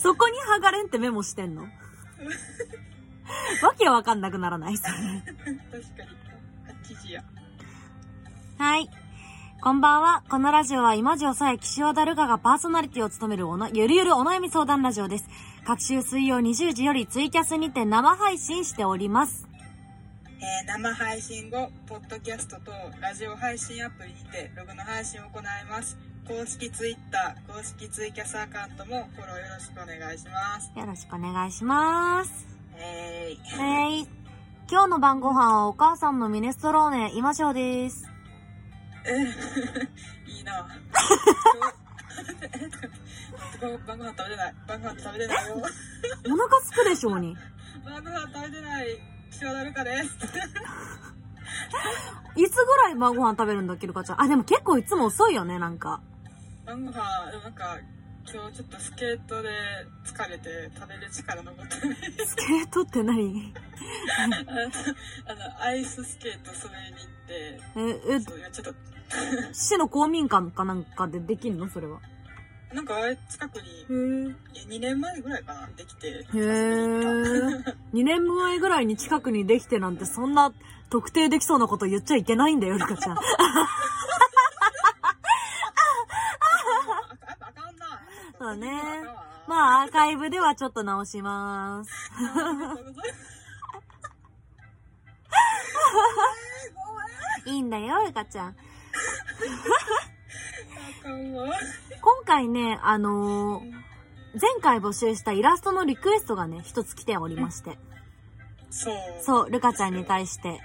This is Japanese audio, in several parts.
そこに剥がれんってメモしてんの？わけわかんなくならない？それ。確かに。8時や。はい。こんばんは。このラジオは今城さえ岸和田るかがパーソナリティを務めるおなゆるゆるお悩み相談ラジオです。各週水曜20時よりツイキャスにて生配信しております。えー生配信後、ポッドキャストとラジオ配信アプリにてログの配信を行います。公式ツイッター、公式ツイキャスアカウントもフォローよろしくお願いします。よろしくお願いします。えーい。はい。今日の晩ご飯はお母さんのミネストローネ、今城です。え いいな 晩ご飯食べてない。晩ご飯食べてないよ。お腹すくでしょうに。晩ご飯食べてない。岸和田るかです。いつぐらい晩ご飯食べるんだっけ、ルカちゃん。あ、でも結構いつも遅いよね、なんか。晩ご飯、でもなんか、今日ちょっとスケートで疲れて食べる力残ってない。スケートって何？あの、アイススケート滑りに行って、え、え、ちょっと、市の公民館かなんかでできんの？それは。なんか近くに、へー。え2年前ぐらいかな、できて。へー。2年前ぐらいに近くにできてなんてそんな特定できそうなこと言っちゃいけないんだよ、ルカちゃん。あああかんな。そうねまあ、アーカイブではちょっと直します。いいいんだよ、ルカちゃん。今回ね、あのー前回募集したイラストのリクエストがね、一つ来ておりまして。そう。そう、ルカちゃんに対して。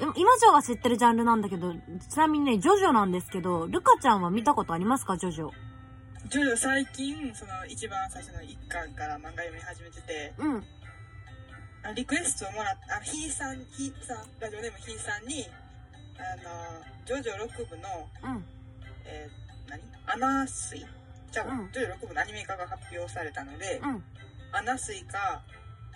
今今城は知ってるジャンルなんだけど、ちなみにね、ジョジョなんですけど、ルカちゃんは見たことありますか、ジョジョ？ジョジョ最近、その一番最初の一巻から漫画読み始めてて、うん。あリクエストをもらった、あひーさん、ひーさん、ラジオネームひーさんに、あの、ジョジョ6部の、うん。えー、何？アナスイじゃあ、うんジョジョ6部のアニメ化が発表されたので、うん。アナスイか、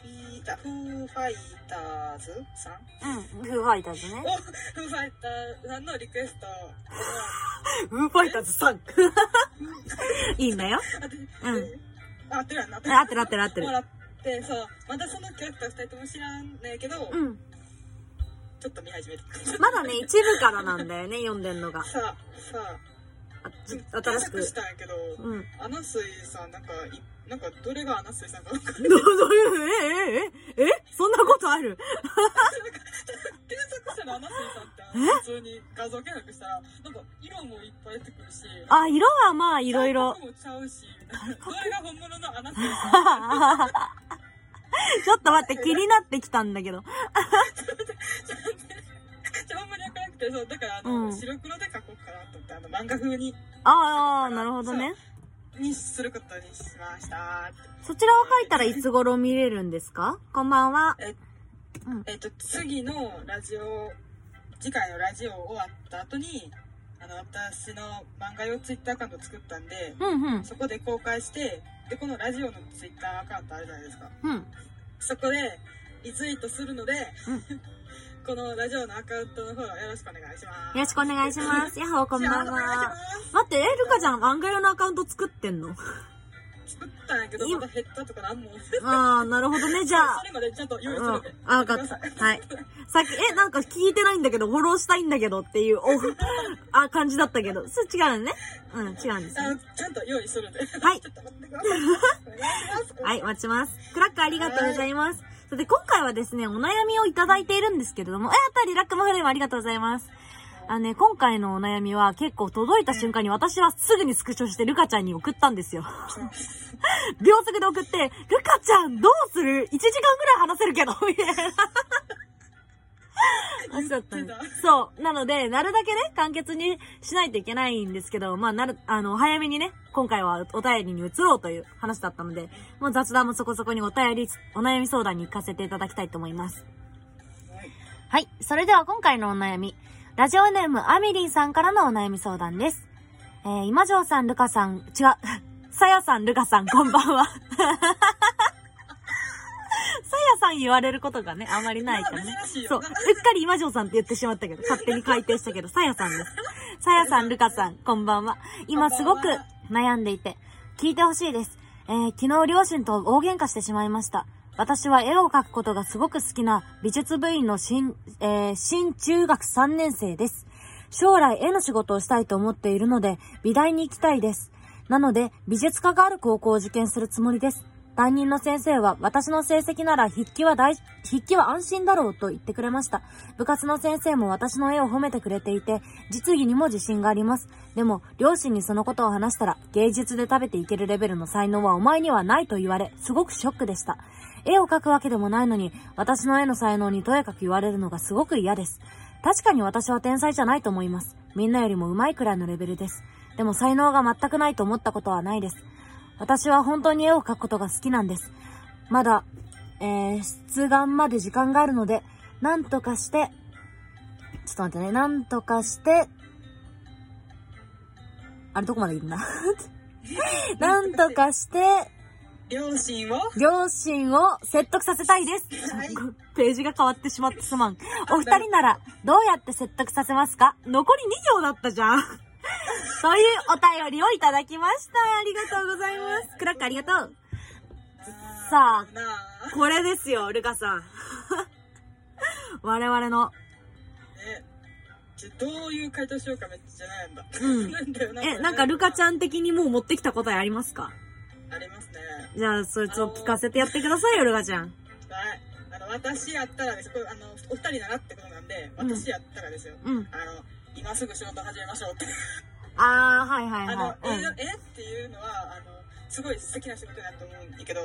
フィータフーファイターズさん？うん。フーファイターズね。おフーファイターさんのリクエストを、フーファイターズさん。いいんだよ。あでうんであ合ってるやんな。合ってる合ってる合ってるもらって、そう、まだそのキャラクター2人とも知らんねんけど、うん。ちょっと見始めて。まだね、一部からなんだよね、読んでんのが。さあ、さあ、あち新検しく索。したんやけど、うん。アナスイさん、なんか、いなんか、どれがアナスイさんか分かんない。ど、どういう、え、え、え、えそんなことある？検索したらアナスイさんって、普通に画像検索したら、なんか、色もいっぱい出てくるし、あ、色はまあ、いろいろ。もちゃうし、どれが本物のアナスイさんちょっと待って、気になってきたんだけど。ちょ、ほんまに分からなくて、そう、だから、あの、うん白黒で描こうかなと思って、あの、漫画風に、ああ、なるほどね。にすることにしました。そちらを書いたらいつ頃見れるんですか？こんばんは。えっと、次のラジオ、次回のラジオ終わった後に、あの、私の漫画用ツイッターアカウント作ったんで、うんうん。そこで公開して、で、このラジオのツイッターアカウントあるじゃないですか。うん。そこで、リツイートするので、うん このラジオのアカウントのフォローよろしくお願いします。よろしくお願いします。やっほーこんばんよろしくお願いしは。ます待って、え、ルカちゃん漫画用のアカウント作ってんの？作ったんやけど、今？まだ減ったとかなんも。ああ、なるほどね。じゃあそ。れまでちゃんと用意すうんるんで。。あ、わかった。はい。さっき、え、なんか聞いてないんだけど、フォローしたいんだけどっていう、お、あ、感じだったけど。それ違うのね？うん、違うんですあねの。ちゃんと用意するんで。はい。はい、待ちます。クラッカーありがとうございます。それで、今回はですね、お悩みをいただいているんですけれども、え、やったリ、ラックマフレームありがとうございます。あのね、今回のお悩みは結構届いた瞬間に私はすぐにスクショしてルカちゃんに送ったんですよ。秒速で送って、ルカちゃんどうする ?1 時間ぐらい話せるけど、みたいな。話だったそう。なので、なるだけね、簡潔にしないといけないんですけど、まあ、なる、あの、早めにね、今回はお便りに移ろうという話だったので、もう雑談もそこそこにお便り、お悩み相談に行かせていただきたいと思います。はい。それでは今回のお悩み。ラジオネームアミリンさんからのお悩み相談です。えー、今城さん、ルカさん、違う、さやさん、ルカさん、こんばんは。さん言われることがね、あまりないからね。そう。うっかり今城さんって言ってしまったけど、勝手に改定したけど、さやさんです。さやさん、ルカさん、こんばんは。今すごく悩んでいて、聞いてほしいです。えー昨日両親と大喧嘩してしまいました。私は絵を描くことがすごく好きな美術部員の新、えー新中学3年生です。将来絵の仕事をしたいと思っているので、美大に行きたいです。なので、美術科がある高校を受験するつもりです。担任の先生は、私の成績なら筆記は大、筆記は安心だろうと言ってくれました。部活の先生も私の絵を褒めてくれていて、実技にも自信があります。でも、両親にそのことを話したら、芸術で食べていけるレベルの才能はお前にはないと言われ、すごくショックでした。絵を描くわけでもないのに、私の絵の才能にとやかく言われるのがすごく嫌です。確かに私は天才じゃないと思います。みんなよりも上手いくらいのレベルです。でも才能が全くないと思ったことはないです。私は本当に絵を描くことが好きなんです。まだ、えー、出願まで時間があるので、なんとかして、ちょっと待ってね、なんとかして、あれどこまでいいんだ？なんとかして、両親を？両親を説得させたいです。はいページが変わってしまってすまん。お二人なら、どうやって説得させますか？残り2行だったじゃん。そういうお便りをいただきました。ありがとうございます。クラックありがとう。さあこれですよ、ルカさん。我々の。どういう回答しようかめっちゃ悩んだ。うん なんだよなえ、なんかルカちゃん。ん的にもう持ってきた答えありますか？ありますね。じゃあ、そいつを聞かせてやってくださいよ、ルカちゃん。はい。あの、私やったらです。これ、あの、お二人ならってことなんで、うん私やったらですよ。うん。あの、今すぐ仕事始めましょうって。あー、はいはいあのは、い。え、えっていうのは、あの、すごい素敵な仕事だと思うんだけど、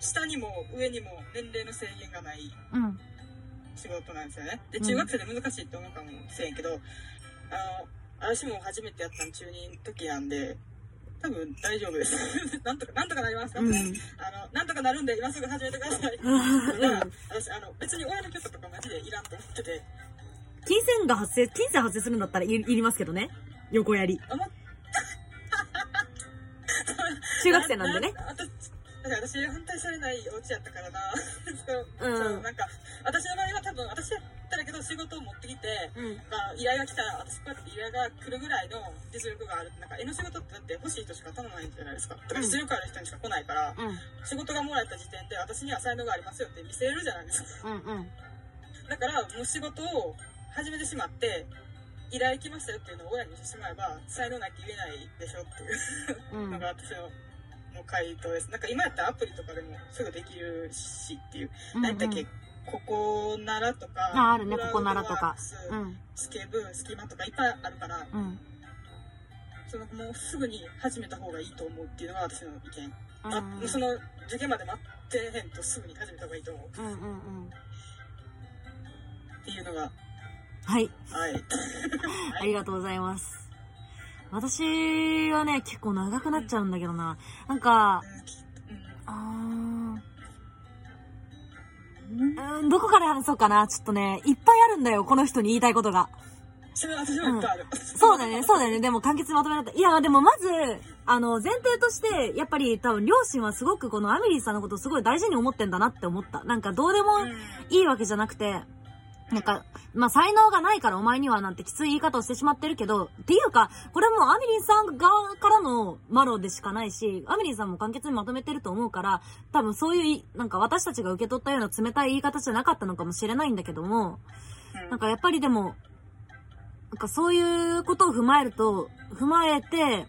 下にも上にも年齢の制限がないうん。うん。仕事なんですよね。で、うん中学生で難しいって思うかもしれんけど、あの、私も初めてやったの中2の時なんで、多分大丈夫です。なんとか、なんとかなりますか、うん。あの、なんとかなるんで今すぐ始めてください。うんだから、私、あの、別に親の許可とかマジでいらんと思ってて、金銭が発生、金銭発生するんだったらいいりますけどね。横やり。中学生なんでね。な。私、反対されないお家やったからな。そう、うんなんか、私の場合は多分、私やったらけど仕事を持ってきて、うん。まあ、依頼が来たら、私こうやって依頼が来るぐらいの実力がある。なんか、絵の仕事ってだって欲しい人しか頼まないんじゃないですか。だから実力ある人にしか来ないから、うん。仕事がもらえた時点で私には才能がありますよって見せれるじゃないですか。うん。うん。だから、もう仕事を始めてしまって、依頼来ましたよっていうのを親にしてしまえば、才能ないって言えないでしょっていううんのが私の回答です。なんか今やったらアプリとかでもすぐできるしっていう。何だっけ、ここならとか、ああるねここならとかうん。スケブ、スキマとかいっぱいあるから、うん。そのもうすぐに始めた方がいいと思うっていうのが私の意見。あうん。その受験まで待ってへんとすぐに始めた方がいいと思ううん。うん。うん。っていうのが、はい。はい。ありがとうございます。私はね、結構長くなっちゃうんだけどな。なんか、あーうん、どこから話そうかな。ちょっとね、いっぱいあるんだよ、この人に言いたいことが。それ私もいっぱいある。そうだね、そうだよね。でも簡潔にまとめられた。いや、でもまず、あの、前提として、やっぱり多分両親はすごくこのアメリーさんのことをすごい大事に思ってんだなって思った。なんかどうでもうんいいわけじゃなくて、なんか、まあ、才能がないからお前にはなんてきつい言い方をしてしまってるけど、っていうか、これもうアメリンさん側からのマロでしかないし、アメリンさんも簡潔にまとめてると思うから、多分そういうい、なんか私たちが受け取ったような冷たい言い方じゃなかったのかもしれないんだけども、うん。なんかやっぱりでも、なんかそういうことを踏まえると、踏まえて、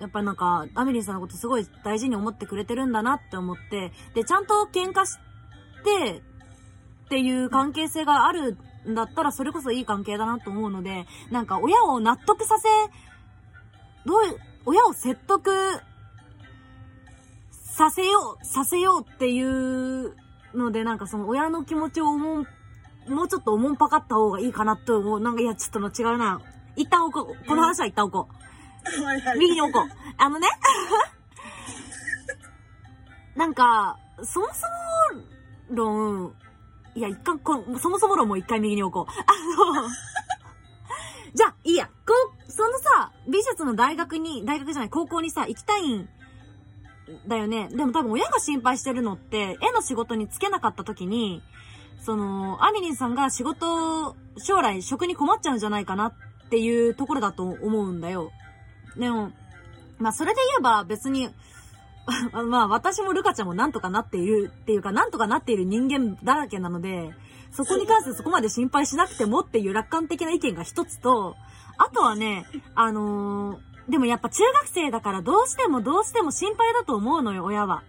やっぱなんか、アメリンさんのことすごい大事に思ってくれてるんだなって思って、で、ちゃんと喧嘩して、っていう関係性があるんだったら、それこそいい関係だなと思うので、なんか親を納得させ、どういう、親を説得させよう、させようっていうので、なんかその親の気持ちを思う、もうちょっとおもんぱかった方がいいかなと思う。なんか、いや、ちょっと違うな。一旦置こう。この話は一旦置こう。右に置こう。あのね。なんか、そもそも論、いや、一回こ、そもそも論もう一回右に置こう。あの、じゃあ、いいや。こう、そのさ、美術の大学に、大学じゃない、高校にさ、行きたいんだよね。でも多分親が心配してるのって、絵の仕事に就けなかった時に、その、アミリンさんが仕事、将来職に困っちゃうんじゃないかなっていうところだと思うんだよ。でも、まあそれで言えば別に、まあ私もルカちゃんもなんとかなっているっていうか、なんとかなっている人間だらけなので、そこに関してそこまで心配しなくてもっていう楽観的な意見が一つと、あとはね、あのー、でもやっぱ中学生だからどうしてもどうしても心配だと思うのよ、親は。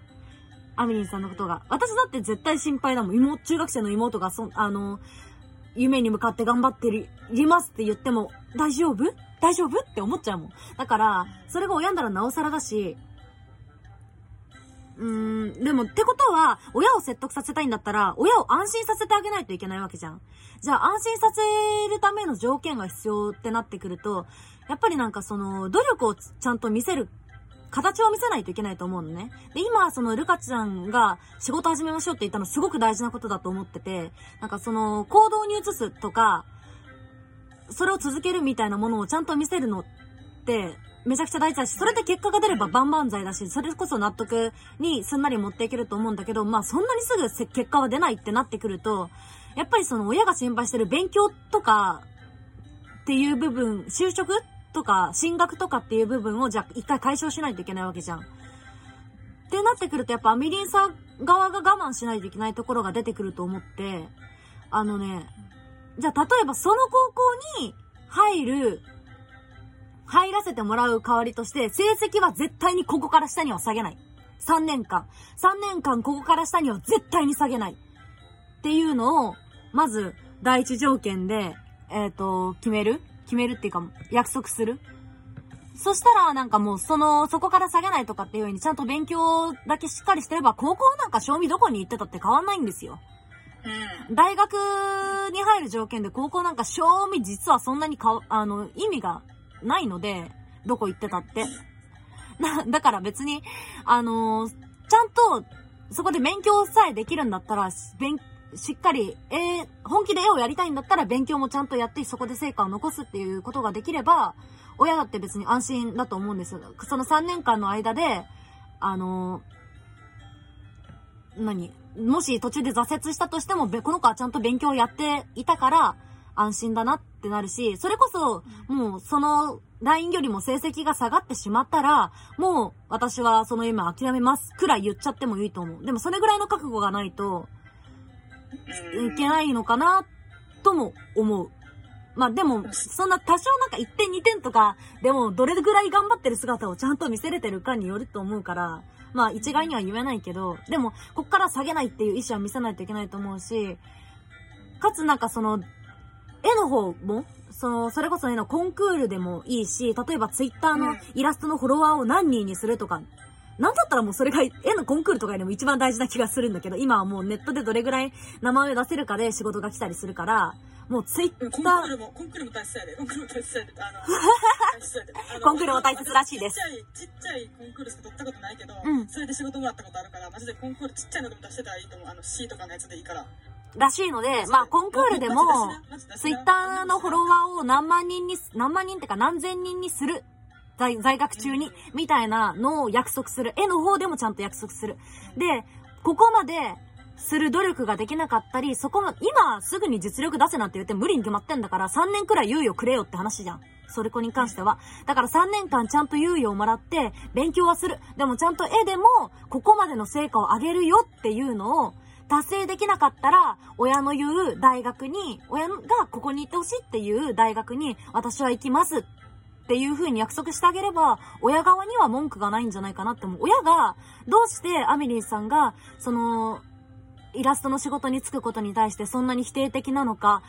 アミリンさんのことが。私だって絶対心配だもん。妹、中学生の妹がそ、あの、夢に向かって頑張ってる、いますって言っても、大丈夫？大丈夫？って思っちゃうもん。だから、それが親ならなおさらだし、うーん、でも、ってことは、親を説得させたいんだったら、親を安心させてあげないといけないわけじゃん。じゃあ、安心させるための条件が必要ってなってくると、やっぱりなんかその、努力をちゃんと見せる形を見せないといけないと思うのね。で、今、その、ルカちゃんが仕事始めましょうって言ったのすごく大事なことだと思ってて、なんかその、行動に移すとか、それを続けるみたいなものをちゃんと見せるのって、めちゃくちゃ大事だし、それで結果が出れば万々歳だし、それこそ納得にすんなり持っていけると思うんだけど、まあそんなにすぐ結果は出ないってなってくると、やっぱりその親が心配してる勉強とかっていう部分、就職とか、進学とかっていう部分をじゃあ一回解消しないといけないわけじゃん。ってなってくるとやっぱアミリンさん側が我慢しないといけないところが出てくると思って、あのね、じゃあ例えばその高校に入る、入らせてもらう代わりとして、成績は絶対にここから下には下げない。3年間。3年間ここから下には絶対に下げない。っていうのを、まず、第一条件で、えっ、ー、と、決める？決めるっていうか、約束する？そしたら、なんかもう、その、そこから下げないとかっていうように、ちゃんと勉強だけしっかりしてれば、高校なんか賞味どこに行ってたって変わんないんですよ。うん。大学に入る条件で高校なんか賞味実はそんなにか、あの、意味がないので、どこ行ってたって。な、だから別に、あのー、ちゃんと、そこで勉強さえできるんだったら、勉、しっかり、えー、本気で絵をやりたいんだったら勉強もちゃんとやってそこで成果を残すっていうことができれば、親だって別に安心だと思うんです。その3年間の間で、あのー、何もし途中で挫折したとしても、この子はちゃんと勉強をやっていたから、安心だなってなるし、それこそ、もうその LINE よりも成績が下がってしまったら、もう私はその夢諦めますくらい言っちゃってもいいと思う。でもそれぐらいの覚悟がないと、いけないのかな、とも思う。まあでも、そんな多少なんか1点2点とか、でもどれぐらい頑張ってる姿をちゃんと見せれてるかによると思うから、まあ一概には言えないけど、でも、こっから下げないっていう意思は見せないといけないと思うし、かつなんかその、絵の方も、その、それこそ絵のコンクールでもいいし、例えばツイッターのイラストのフォロワーを何人にするとか、なんだったらもうそれが絵のコンクールとかよりも一番大事な気がするんだけど、今はもうネットでどれぐらい名前を出せるかで仕事が来たりするから、もうツイッター。コンクールも、コンクールも大切やで。コンクールも大切やで。あの、コンクールも大切らしいです。ちっちゃい、ちっちゃいコンクールしか取ったことないけど、うん、それで仕事もらったことあるから、マジでコンクールちっちゃいのでも出してたらいいと思う。あの、C とかのやつでいいから。らしいので、まあ、コンクールでも、ツイッターのフォロワーを何万人に、何万人ってか何千人にする。在在学中に、みたいなのを約束する。絵の方でもちゃんと約束する。で、ここまでする努力ができなかったり、そこも、今すぐに実力出せなんて言って無理に決まってんだから、3年くらい猶予くれよって話じゃん。それ子に関しては。だから3年間ちゃんと猶予をもらって、勉強はする。でもちゃんと絵でも、ここまでの成果を上げるよっていうのを、達成できなかったら、親の言う大学に、親がここに行ってほしいっていう大学に、私は行きますっていう風に約束してあげれば、親側には文句がないんじゃないかなって思う。親が、どうしてアミリンさんが、その、イラストの仕事に就くことに対してそんなに否定的なのか、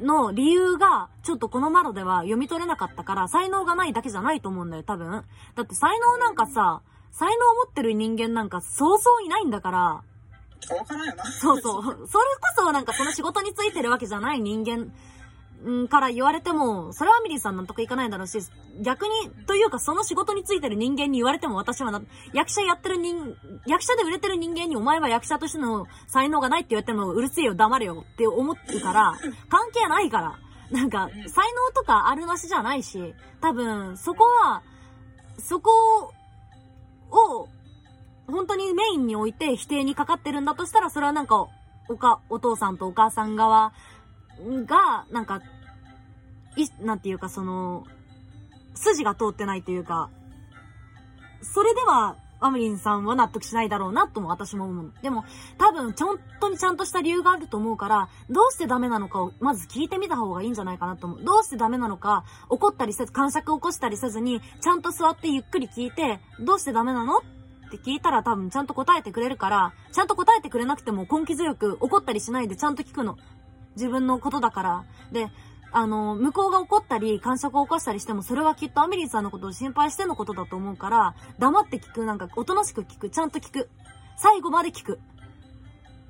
の理由が、ちょっとこの窓では読み取れなかったから、才能がないだけじゃないと思うんだよ、多分。だって才能なんかさ、才能を持ってる人間なんかそうそういないんだから、わからんよな。そうそう。それこそなんかその仕事についてるわけじゃない人間から言われても、それはミリーさん納得いかないだろうし、逆に、というかその仕事についてる人間に言われても私は、役者やってる人、役者で売れてる人間にお前は役者としての才能がないって言われてもうるせえよ黙れよって思ってから、関係ないから。なんか、才能とかあるなしじゃないし、多分、そこは、そこを、本当にメインに置いて否定にかかってるんだとしたら、それはなんか、おか、お父さんとお母さん側が、なんか、い、なんていうかその、筋が通ってないというか、それではアミリンさんは納得しないだろうなとも私も思う。でも、多分、ちょんとにちゃんとした理由があると思うから、どうしてダメなのかをまず聞いてみた方がいいんじゃないかなと思う。どうしてダメなのか、怒ったりせず、感触を起こしたりせずに、ちゃんと座ってゆっくり聞いて、どうしてダメなのって聞いたら多分ちゃんと答えてくれるから、ちゃんと答えてくれなくても根気強く怒ったりしないでちゃんと聞くの。自分のことだから。で、あの、向こうが怒ったり、感触を起こしたりしても、それはきっとアメリーさんのことを心配してのことだと思うから、黙って聞く、なんか、おとなしく聞く、ちゃんと聞く。最後まで聞く。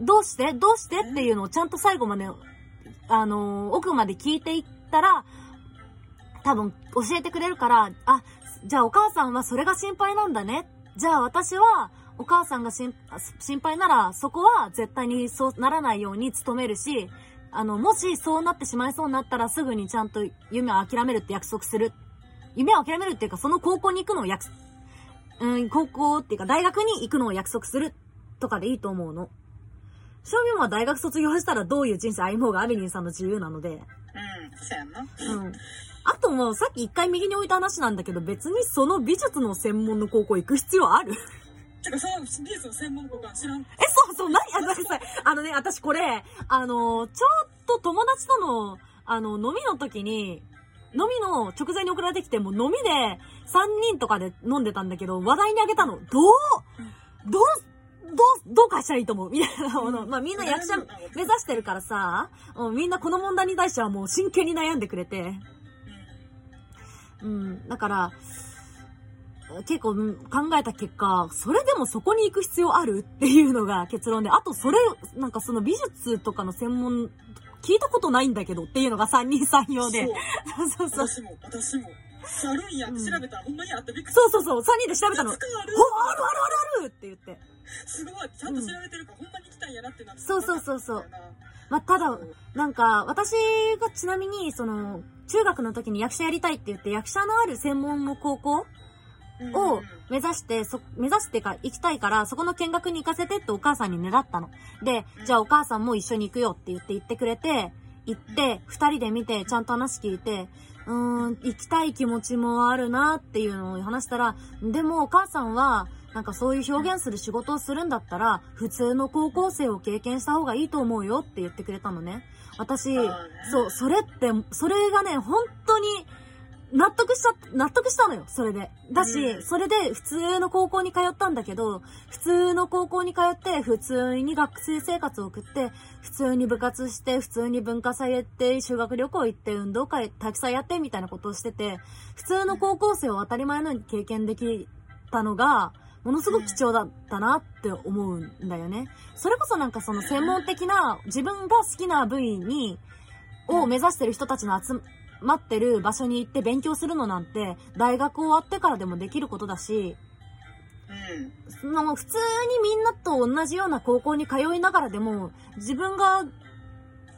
どうして？どうして？っていうのをちゃんと最後まで、あの、奥まで聞いていったら、多分教えてくれるから、あ、じゃあお母さんはそれが心配なんだね。じゃあ私は、お母さんが心配なら、そこは絶対にそうならないように努めるし、あの、もしそうなってしまいそうになったらすぐにちゃんと夢を諦めるって約束する。夢を諦めるっていうか、その高校に行くのを約、うん、高校っていうか大学に行くのを約束するとかでいいと思うの。正味は大学卒業したらどういう人生歩もうがアベリンさんの自由なので。うん、そうやな。うん。あともうさっき一回右に置いた話なんだけど別にその美術の専門の高校行く必要ある？てか、その美術の専門校か知らん。え、そうそう、何あ、ごめんなさい。あのね、私これ、あの、ちょっと友達との、あの、飲みの時に、飲みの直前に送られてきて、もう飲みで3人とかで飲んでたんだけど、話題にあげたの。どう、どう、どう、どう返したらいいと思うみたいなもの。まあみんな役者目指してるからさ、もうみんなこの問題に対してはもう真剣に悩んでくれて。うん、だから、結構考えた結果、それでもそこに行く必要あるっていうのが結論で、あとそれ、なんかその美術とかの専門、聞いたことないんだけどっていうのが三人三様で。そうそうそう。私も、私も。あるんやって調べたら、ほんまにあってびっくりそうそうそう、三人で調べたの。あるあるあるあるって言って。すごい、ちゃんと調べてるから、ほんまに来たんやなってなって。そうそうそうそう。まあ、ただ、なんか、私がちなみに、その、中学の時に役者やりたいって言って、役者のある専門の高校を目指して、そ、目指してか行きたいから、そこの見学に行かせてってお母さんにねだったの。で、じゃあお母さんも一緒に行くよって言って言ってくれて、行って、二人で見て、ちゃんと話聞いて、うーん、行きたい気持ちもあるなっていうのを話したら、でもお母さんは、なんかそういう表現する仕事をするんだったら、普通の高校生を経験した方がいいと思うよって言ってくれたのね。私、そう、それって、それがね、本当に、納得しちゃ、納得したのよ、それで。だし、うん、それで普通の高校に通ったんだけど、普通の高校に通って、普通に学生生活を送って、普通に部活して、普通に文化祭やって、修学旅行行って、運動会たくさんやって、みたいなことをしてて、普通の高校生を当たり前のように経験できたのが、ものすごく貴重だったなって思うんだよね。それこそなんかその専門的な、自分が好きな部位に、を目指してる人たちの集待ってる場所に行って勉強するのなんて、大学終わってからでもできることだし、うん。の普通にみんなと同じような高校に通いながらでも、自分が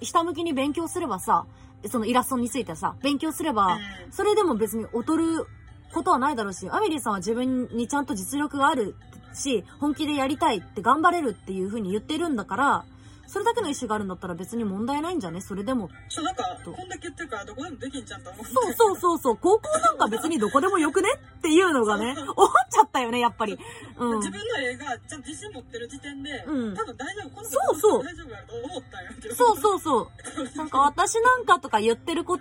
下向きに勉強すればさ、そのイラストについてさ、勉強すれば、それでも別に劣ることはないだろうし、アメリーさんは自分にちゃんと実力があるし、本気でやりたいって頑張れるっていう風に言ってるんだから、それだけの意思があるんだったら別に問題ないんじゃね？それでも。そう、なんか、こんだけ言ってるからどこでもできんじゃんと思う。そうそうそうそう。高校なんか別にどこでもよくね？っていうのがね、思っちゃったよね、やっぱり。うん。自分の映画、ちゃんと自信持ってる時点で、うん。多分大丈夫、このそうそう。大丈夫やと思ったんやけど。そうそうそう。なんか私なんかとか言ってる子、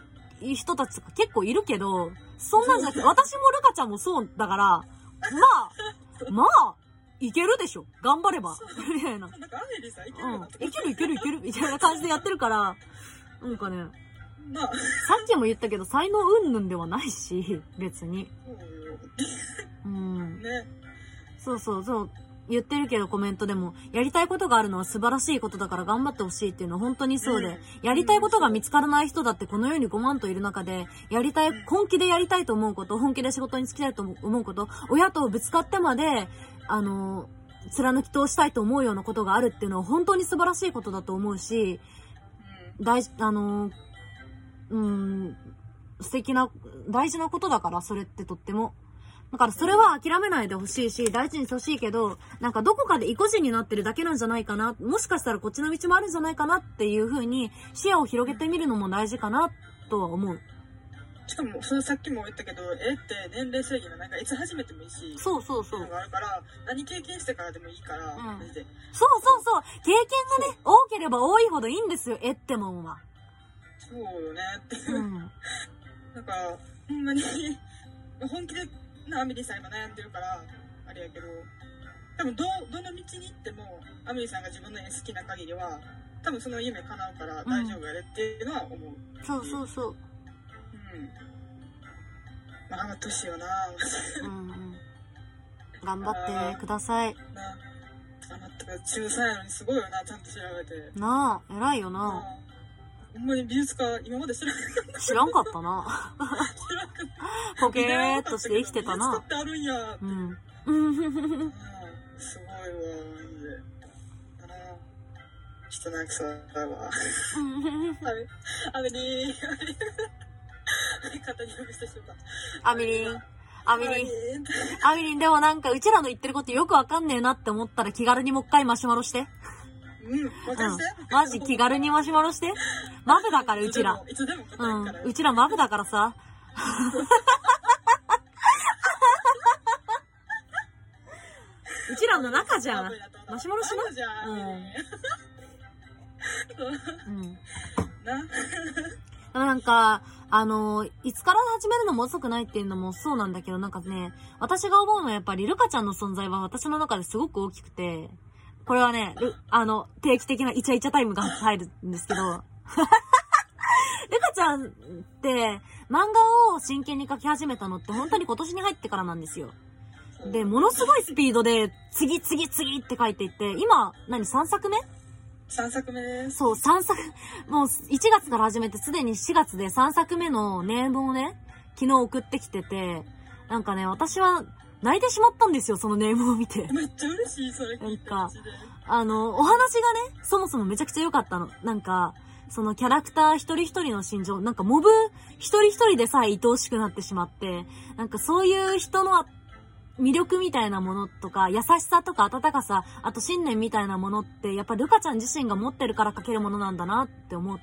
人たちとか結構いるけど、そんなんじゃなくて、私もルカちゃんもそうだから、まあ、まあ、いけるでしょ頑張れば。みたいな。なんかアメリさんいける、うん、いけるいけるいけるみたいな感じでやってるから、なんかね、まあ、さっきも言ったけど、才能うんぬんではないし、別に。うん。ね。そうそうそう。言ってるけどコメントでも、やりたいことがあるのは素晴らしいことだから頑張ってほしいっていうのは本当にそうで、うん、やりたいことが見つからない人だってこの世に5万といる中で、やりたい、本気でやりたいと思うこと、本気で仕事に就きたいと思うこと、親とぶつかってまで、あの、貫き通したいと思うようなことがあるっていうのは本当に素晴らしいことだと思うし、大事、あの、うん、素敵な、大事なことだから、それってとっても。だからそれは諦めないでほしいし、大事にしてほしいけど、なんかどこかで意固地になってるだけなんじゃないかな、もしかしたらこっちの道もあるんじゃないかなっていう風に視野を広げてみるのも大事かなとは思う。しかも、そのさっきも言ったけど、絵って年齢制限がなんかいつ始めてもいいし、そうそうそう。があるから、何経験してからでもいいから、んマジで。そうそうそう。経験がね、多ければ多いほどいいんですよ、絵ってもんは。そうよねって。うん。なんか、ほんまに、本気でなアメリさん今悩んでるから、あれやけど、多分ど、どの道に行っても、アメリさんが自分の絵好きな限りは、多分その夢叶うから大丈夫やでっていうのは思う。そうそうそう。うん。まあ、頑張ってほしいよなうんうん。頑張ってください。な頑張って中3やのにすごいよな、ちゃんと調べて。なあ、偉いよなな。あほんまに美術家、今まで知らなかった。知らんかったな。知らなかった。ポケーっとして生きてたな美術家。ってあるんや。うん。うん。うんすごいわ、マジで。あのちょっと泣きそうだわ。あれ、あれに、あれ、肩に呼びしてしまった。アミリン。アミリン。アミリンでもなんかうちらの言ってることよくわかんねえなって思ったら気軽にもう一回マシュマロして。うん。マジ気軽にマシュマロして。マブだからうちら。いつでも答うん。うちらマブだからさ。うちらの中じゃん。マシュマロしなじゃん。うんうん。な。なんか、あの、いつから始めるのも遅くないっていうのもそうなんだけど、なんかね、私が思うのはやっぱりルカちゃんの存在は私の中ですごく大きくて、これはね、ルあの、定期的なイチャイチャタイムが入るんですけど、ルカちゃんって漫画を真剣に描き始めたのって本当に今年に入ってからなんですよ。で、ものすごいスピードで次々次って書いていって、今、何、3作目？3作目です。そう、3作、もう1月から始めてすでに4月で3作目のネームをね、昨日送ってきてて、なんかね、私は泣いてしまったんですよ、そのネームを見て。めっちゃ嬉しい、それ聞いて。なんかあの、お話がね、そもそもめちゃくちゃ良かったの。なんか、そのキャラクター一人一人の心情、なんかモブ一人一人でさえ愛おしくなってしまって、なんかそういう人の魅力みたいなものとか、優しさとか温かさ、あと信念みたいなものって、やっぱルカちゃん自身が持ってるから描けるものなんだなって思っ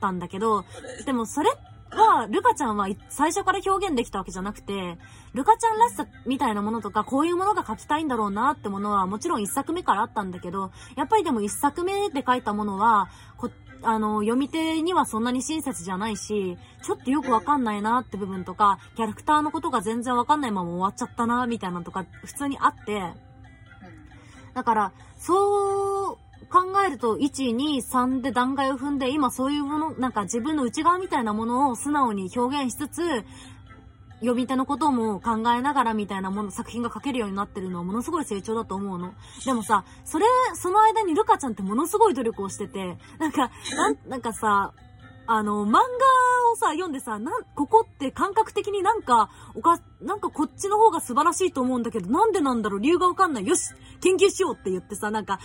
たんだけど、でもそれは、ルカちゃんはい最初から表現できたわけじゃなくて、ルカちゃんらしさみたいなものとか、こういうものが描きたいんだろうなってものはもちろん一作目からあったんだけど、やっぱりでも一作目で描いたものは、こあの、読み手にはそんなに親切じゃないし、ちょっとよくわかんないなって部分とか、キャラクターのことが全然わかんないまま終わっちゃったな、みたいなのとか、普通にあって、だから、そう考えると、1、2、3で段階を踏んで、今そういうもの、なんか自分の内側みたいなものを素直に表現しつつ、読み手のことも考えながらみたいなもの、作品が書けるようになってるのはものすごい成長だと思うの。でもさ、それ、その間にルカちゃんってものすごい努力をしてて、なんか、なん、なんかさ、あの、漫画をさ、読んでさ、なん、ここって感覚的になんか、おか、なんかこっちの方が素晴らしいと思うんだけど、なんでなんだろう理由がわかんない。よし研究しようって言ってさ、なんか、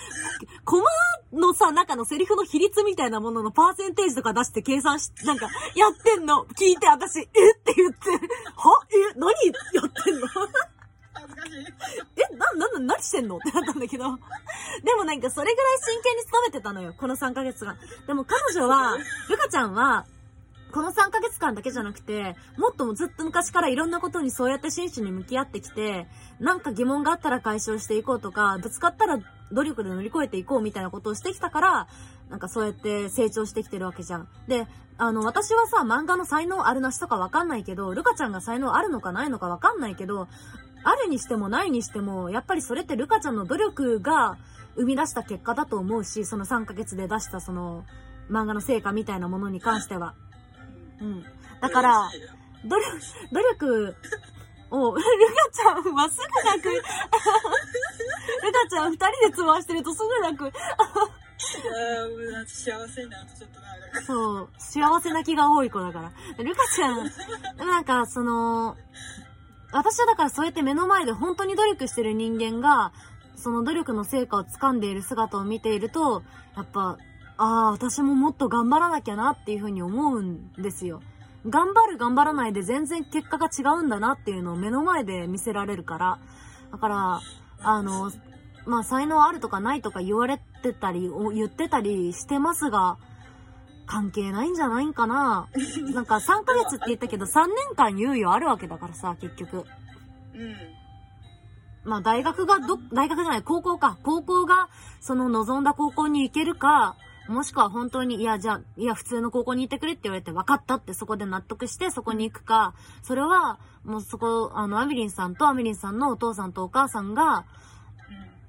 コマのさ、中のセリフの比率みたいなもののパーセンテージとか出して計算し、なんか、やってんの？聞いて、私、え？って言って、はえ何やってんの恥ずかしい。え、な、な、な、何してんの？ってなったんだけど。でもなんかそれぐらい真剣に勤めてたのよ、この3ヶ月間。でも彼女は、ルカちゃんは、この3ヶ月間だけじゃなくて、もっともずっと昔からいろんなことにそうやって真摯に向き合ってきて、なんか疑問があったら解消していこうとか、ぶつかったら努力で乗り越えていこうみたいなことをしてきたから、なんかそうやって成長してきてるわけじゃん。で、あの、私はさ、漫画の才能あるなしとかわかんないけど、ルカちゃんが才能あるのかないのかわかんないけど、あるにしてもないにしても、やっぱりそれってルカちゃんの努力が生み出した結果だと思うし、その3ヶ月で出したその漫画の成果みたいなものに関しては。うん。だから、努力、努力を、ルカちゃんはすぐ泣く。ルカちゃん二人で通話してるとすぐ泣く。幸せになそう、幸せな気が多い子だから。ルカちゃん、なんかその、私はだからそうやって目の前で本当に努力してる人間が、その努力の成果を掴んでいる姿を見ていると、やっぱ、ああ、私ももっと頑張らなきゃなっていうふうに思うんですよ。頑張る頑張らないで全然結果が違うんだなっていうのを目の前で見せられるから。だから、あの、まあ、才能あるとかないとか言われてたり、お言ってたりしてますが、関係ないんじゃないんかな。なんか3ヶ月って言ったけど3年間猶予あるわけだからさ、結局。うん。まあ大学がど、大学じゃない、高校か。高校が、その望んだ高校に行けるか、もしくは本当に、いや、じゃあ、いや、普通の高校に行ってくれって言われて分かったってそこで納得してそこに行くか、それは、もうそこ、あの、アミリンさんとアミリンさんのお父さんとお母さんが、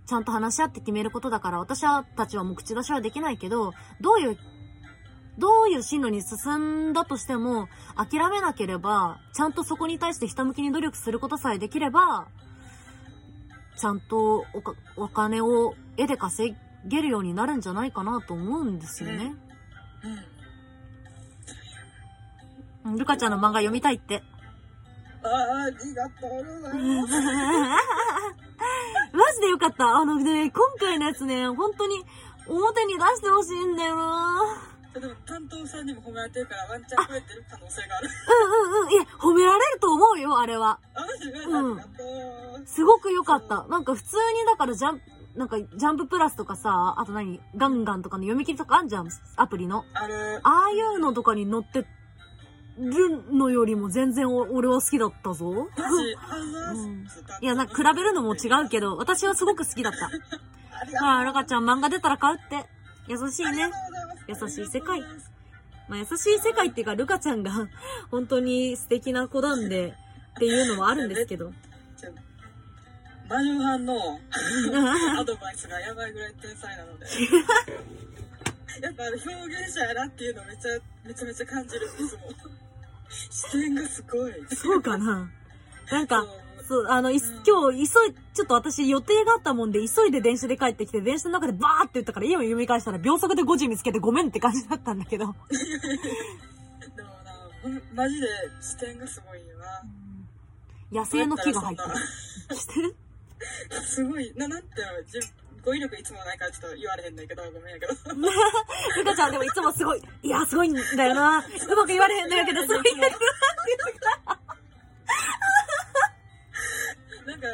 ちゃんと話し合って決めることだから、私たちはもう口出しはできないけど、どういう、どういう進路に進んだとしても、諦めなければ、ちゃんとそこに対してひたむきに努力することさえできれば、ちゃんとお金を絵で稼げるようになるんじゃないかなと思うんですよね。うん。うんルカちゃんの漫画読みたいって。ああ、ありがとうございます。マジでよかった。あのね、今回のやつね、本当に表に出してほしいんだよなでも担当さんにも褒められてるからワンチャン増えてる可能性がある。うんうんうん。いや、褒められると思うよ、あれは。あ、うん。すごく良かった。なんか普通にだからジャンプ、なんかジャンププラスとかさ、あと何？ガンガンとかの読み切りとかあんじゃん、アプリの？ある。ああいうのとかに載ってるのよりも全然お俺は好きだったぞ。うんす。いや、なんか比べるのも違うけど、私はすごく好きだった。ああ、ルカちゃん漫画出たら買うって。優しいね。優しい世界まあ、優しい世界っていうか、ルカちゃんが 本当に素敵な子なんで、っていうのもあるんですけど。じゃあマジュハンの アドバイスがやばいぐらい天才なので。やっぱ表現者やなっていうのめちゃめちゃめちゃ感じるいつも。視点がすごい。そうかななんか、そうあの、いうん今日、急い、ちょっと私予定があったもんで、急いで電車で帰ってきて、電車の中でバーって言ったから、家を読み返したら、秒速で5時見つけてごめんって感じだったんだけど。でもな、マジで視点がすごいよな。野生の木が入ってどうやってる？すごい、な、なんて語彙力いつもないからちょっと言われへんねんけど、ごめんやけど。ルカちゃんでもいつもすごい、いや、すごいんだよな。うまく言われへんだけど、すごいんだよなんか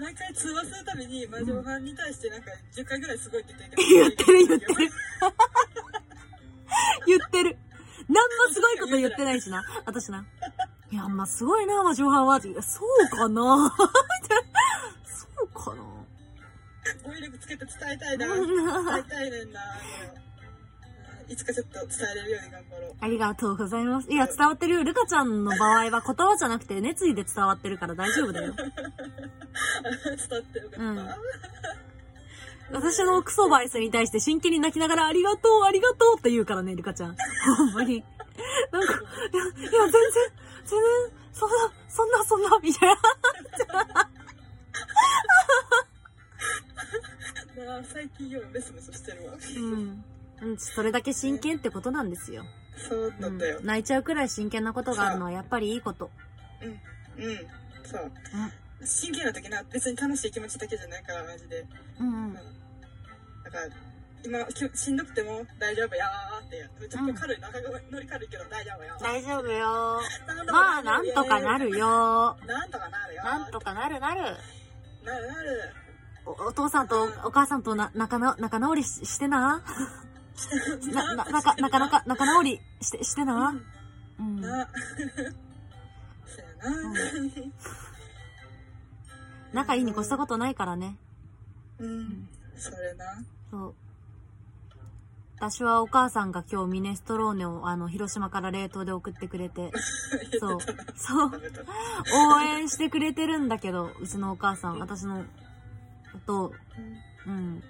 毎回通話するたびに魔女ファンに対してなんか10回ぐらいすごいって言って言ってる言ってるる。言ってる。なんもすごいこと言ってないしな。私な。いや、まあ、すごいな、魔女派は。いやそうかな伝えたいな。伝えたいねんな。うんいつかちょっと伝えれるように頑張ろう。ありがとうございます。いや、伝わってるよ。ルカちゃんの場合は言葉じゃなくて熱意で伝わってるから大丈夫だよ。伝わってよかった。うん私のクソバイスに対して真剣に泣きながらありがとう、ありがとうって言うからね、ルカちゃん。ほんまに。なんか、いや、いや、全然、全然、そんな、そんな、そんな、みたいな。最近ようメソメソしてるわ。うん。うん、それだけ真剣ってことなんですよ。そうだったようん。泣いちゃうくらい真剣なことがあるのはやっぱりいいこと。うん。うん。そう。真剣な時な、別に楽しい気持ちだけじゃないから、マジで。うんうん。だから、今、きしんどくても大丈夫やーって。めちゃくちゃ軽い、中が乗り軽いけど大丈夫よ。大丈夫よ。まあ、なんとかなる。よ。なんとかなるよ。なんとかなるなる。なるなる。おお父さんとお母さんとな仲な仲直りししてな？な、な、なか、なかなか、仲直りして、してな？うん。な。そうやな。仲いいに越したことないからね。うん。それな。そう。私はお母さんが今日ミネストローネをあの、広島から冷凍で送ってくれて、そう、そう。応援してくれてるんだけど、うちのお母さん、私の、と、うん。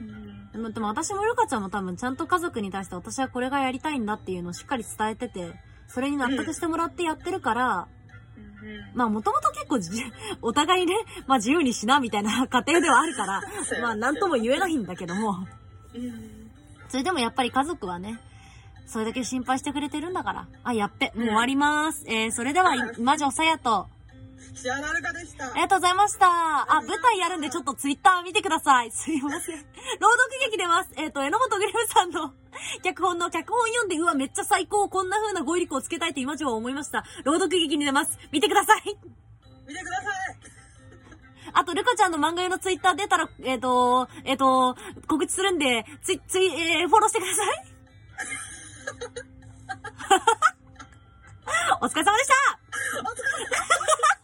うん。でも、でも私もルカちゃんも多分ちゃんと家族に対して私はこれがやりたいんだっていうのをしっかり伝えてて、それに納得してもらってやってるから、うん。まあもともと結構じ、お互いね、まあ自由にしなみたいな家庭ではあるから、まあなんとも言えないんだけども、うん。それでもやっぱり家族はね、それだけ心配してくれてるんだから。あ、やっべ、もう終わります。えー、それでは、魔女さやと、シアナルカでした。ありがとうございました。あ、舞台やるんでちょっとツイッター見てください。すいません。朗読劇出ます。えっ、ー、と、榎本グリムさんの 脚本の脚本読んで、うわ、めっちゃ最高。こんな風な語彙力をつけたいって今じょ思いました。朗読劇に出ます。見てください。見てください。あと、ルカちゃんの漫画用のツイッター出たら、えっ、ー、と、えっ、ー、と、告知するんで、ツイ、ツイ、えー、フォローしてください。お疲れ様でしたお疲れ様でした